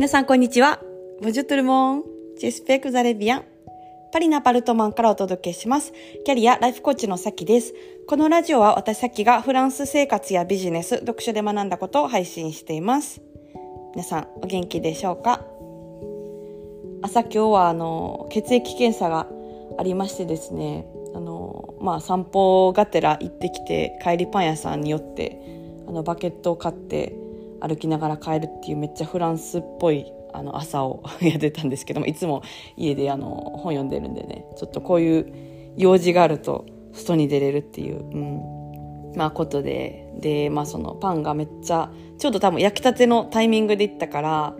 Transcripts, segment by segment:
皆さんこんにちは。ボジュトルモン、ジェスペクザレビアン。パリのアパルトマンからお届けします。キャリアライフコーチのさきです。このラジオは私さきがフランス生活やビジネス、読書で学んだことを配信しています。皆さんお元気でしょうか？朝今日はあの血液検査がありましてですね、あのまあ散歩がてら行ってきて帰りパン屋さんに寄ってあのバケットを買って歩きながら帰るっていうめっちゃフランスっぽいあの朝を やってたんですけどもいつも家であの本読んでるんでねちょっとこういう用事があると外に出れるっていう、うん、まあことででまあそのパンがめっちゃちょうど多分焼きたてのタイミングで行ったから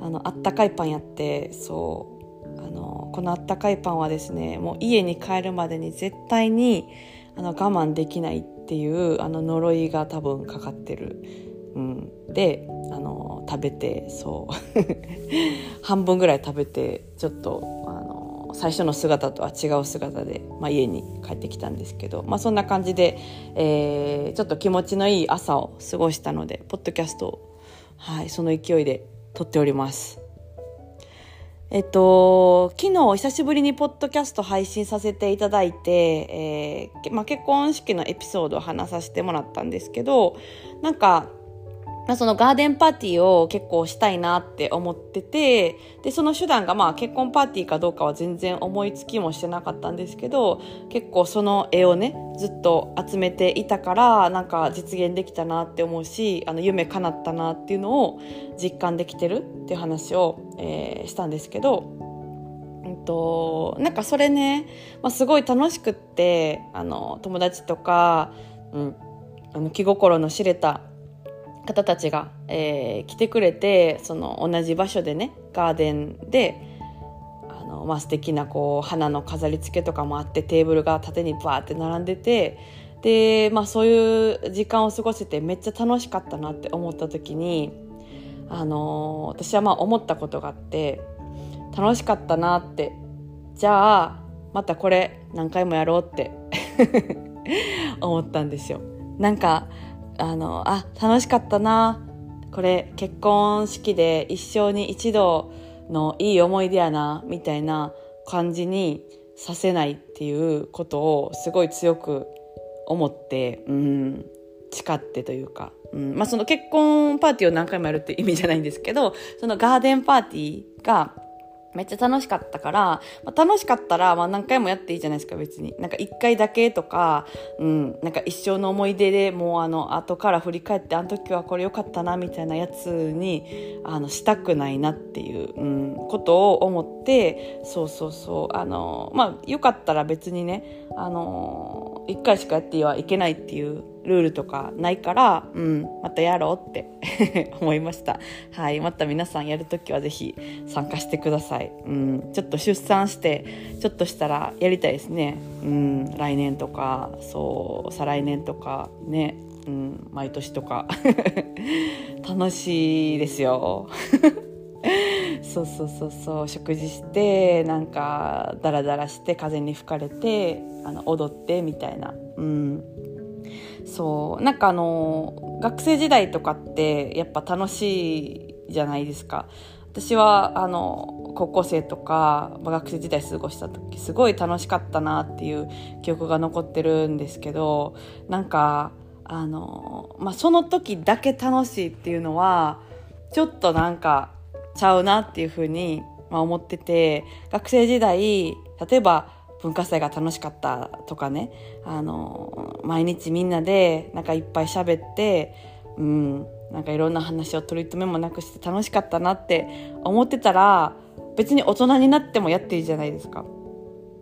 あのあったかいパンやってそう。あのこのあったかいパンはですねもう家に帰るまでに絶対にあの我慢できないっていうあの呪いが多分かかってる。うん、であの食べてそう 半分ぐらい食べてちょっとあの最初の姿とは違う姿で、まあ、家に帰ってきたんですけど、まあ、そんな感じで、えー、ちょっと気持ちのいい朝を過ごしたのでポッドキャストを、はい、その勢いで撮っております。えっと、昨日久しぶりにポッドキャスト配信させていただいて、えーまあ、結婚式のエピソードを話させてもらったんですけど、なんか、そのガーデンパーティーを結構したいなって思ってて、で、その手段がまあ結婚パーティーかどうかは全然思いつきもしてなかったんですけど、結構その絵をね、ずっと集めていたから、なんか実現できたなって思うし、あの夢叶ったなっていうのを実感できてるっていう話を、えー、したんですけど、うんと、なんかそれね、まあ、すごい楽しくって、あの、友達とか、うん、あの気心の知れた方たちが、えー、来てくれてその同じ場所でねガーデンであの、まあ、素敵なこう花の飾り付けとかもあってテーブルが縦にバーって並んでてで、まあ、そういう時間を過ごせてめっちゃ楽しかったなって思った時に、あのー、私はまあ思ったことがあって楽しかったなってじゃあまたこれ何回もやろうって 思ったんですよ。なんかあのあ楽しかったな。これ結婚式で一生に一度のいい思い出やなみたいな感じにさせないっていうことをすごい強く思ってうん誓ってというか、うんまあ、その結婚パーティーを何回もやるって意味じゃないんですけどそのガーデンパーティーがめっちゃ楽しかったから、まあ、楽しかったら、まあ、何回もやっていいじゃないですか別に。なんか一回だけとか、うん、なんか一生の思い出でもうあの後から振り返ってあの時はこれ良かったなみたいなやつにあのしたくないなっていう、うん、ことを思ってそうそうそうあのまあよかったら別にねあの一回しかやってはいけないっていうルールとかないから、うん、またやろうって 思いました。はい。また皆さんやるときはぜひ参加してください。うん。ちょっと出産して、ちょっとしたらやりたいですね。うん。来年とか、そう、再来年とか、ね。うん。毎年とか。楽しいですよ。そうそうそうそう食事してなんかダラダラして風に吹かれてあの踊ってみたいなうんそう。なんかあの学生時代とかってやっぱ楽しいじゃないですか。私はあの高校生とか学生時代過ごした時すごい楽しかったなっていう記憶が残ってるんですけどなんかあの、まあ、その時だけ楽しいっていうのはちょっとなんかちゃうなっていうふうに、まあ、思ってて学生時代例えば文化祭が楽しかったとかねあの毎日みんなでなんかいっぱい喋ってうんなんかいろんな話を取り留めもなくして楽しかったなって思ってたら別に大人になってもやっていいじゃないですか。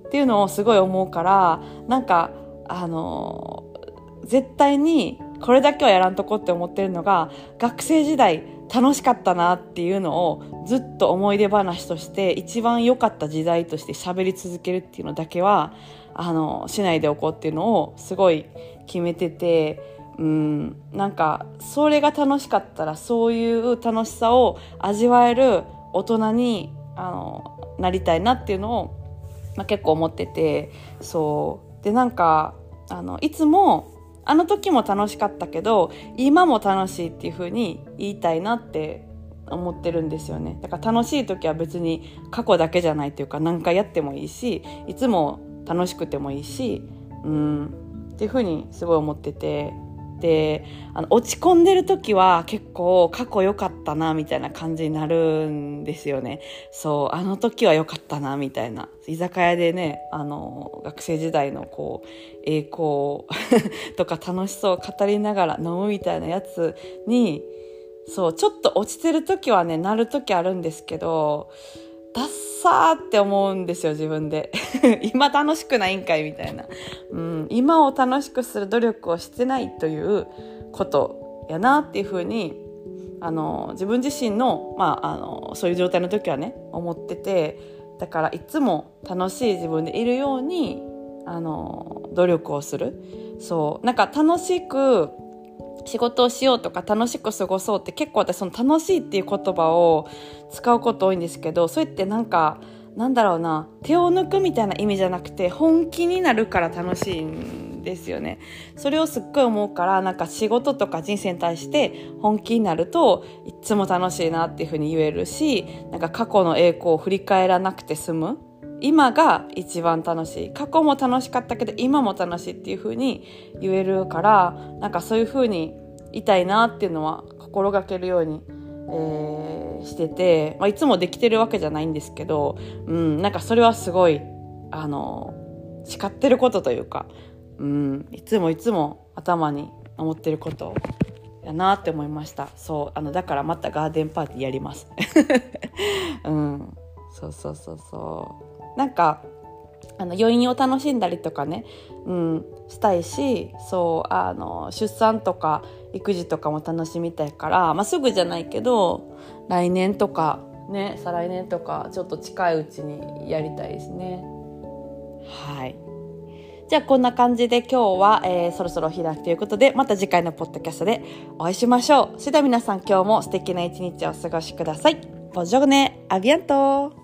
っていうのをすごい思うからなんかあの絶対にこれだけはやらんとこって思ってるのが学生時代楽しかったなっていうのをずっと思い出話として一番良かった時代として喋り続けるっていうのだけはあのしないでおこうっていうのをすごい決めててうんなんかそれが楽しかったらそういう楽しさを味わえる大人にあのなりたいなっていうのを、まあ、結構思っててそう。でなんかあのいつもあの時も楽しかったけど今も楽しいっていう風に言いたいなって思ってるんですよね。だから楽しい時は別に過去だけじゃないというか何回やってもいいしいつも楽しくてもいいしうんっていう風にすごい思ってて。であの落ち込んでる時は結構過去良かったなみたいな感じになるんですよね。そうあの時は良かったなみたいな。居酒屋でねあの学生時代のこう栄光 とか楽しそう語りながら飲むみたいなやつにそうちょっと落ちてる時はねなる時あるんですけどダッサーって思うんですよ、自分で。今楽しくないんかいみたいな。うん、今を楽しくする努力をしてないということやなっていうふうに、あの、自分自身の、まあ、あの、そういう状態の時はね、思ってて、だからいつも楽しい自分でいるように、あの、努力をする。そう。なんか楽しく仕事をしようとか楽しく過ごそうって結構私その楽しいっていう言葉を使うこと多いんですけどそれってなんかなんだろうな手を抜くみたいな意味じゃなくて本気になるから楽しいんですよね。それをすっごい思うからなんか仕事とか人生に対して本気になるといつも楽しいなっていうふうに言えるしなんか過去の栄光を振り返らなくて済む。今が一番楽しい。過去も楽しかったけど今も楽しいっていう風に言えるからなんかそういう風にいたいなっていうのは心がけるように、えー、してて、まあ、いつもできてるわけじゃないんですけど、うん、なんかそれはすごいあの誓ってることというか、うん、いつもいつも頭に思ってることやなって思いました。そうあのだからまたガーデンパーティーやります。うんそうそうそうそう。なんかあの余韻を楽しんだりとかね、うん、したいしそうあの出産とか育児とかも楽しみたいから、まあ、すぐじゃないけど来年とかね再来年とかちょっと近いうちにやりたいですね。はい。じゃあこんな感じで今日は、えー、そろそろ開きということでまた次回のポッドキャストでお会いしましょう。それでは皆さん今日も素敵な一日をお過ごしください。ボジョグネアビアント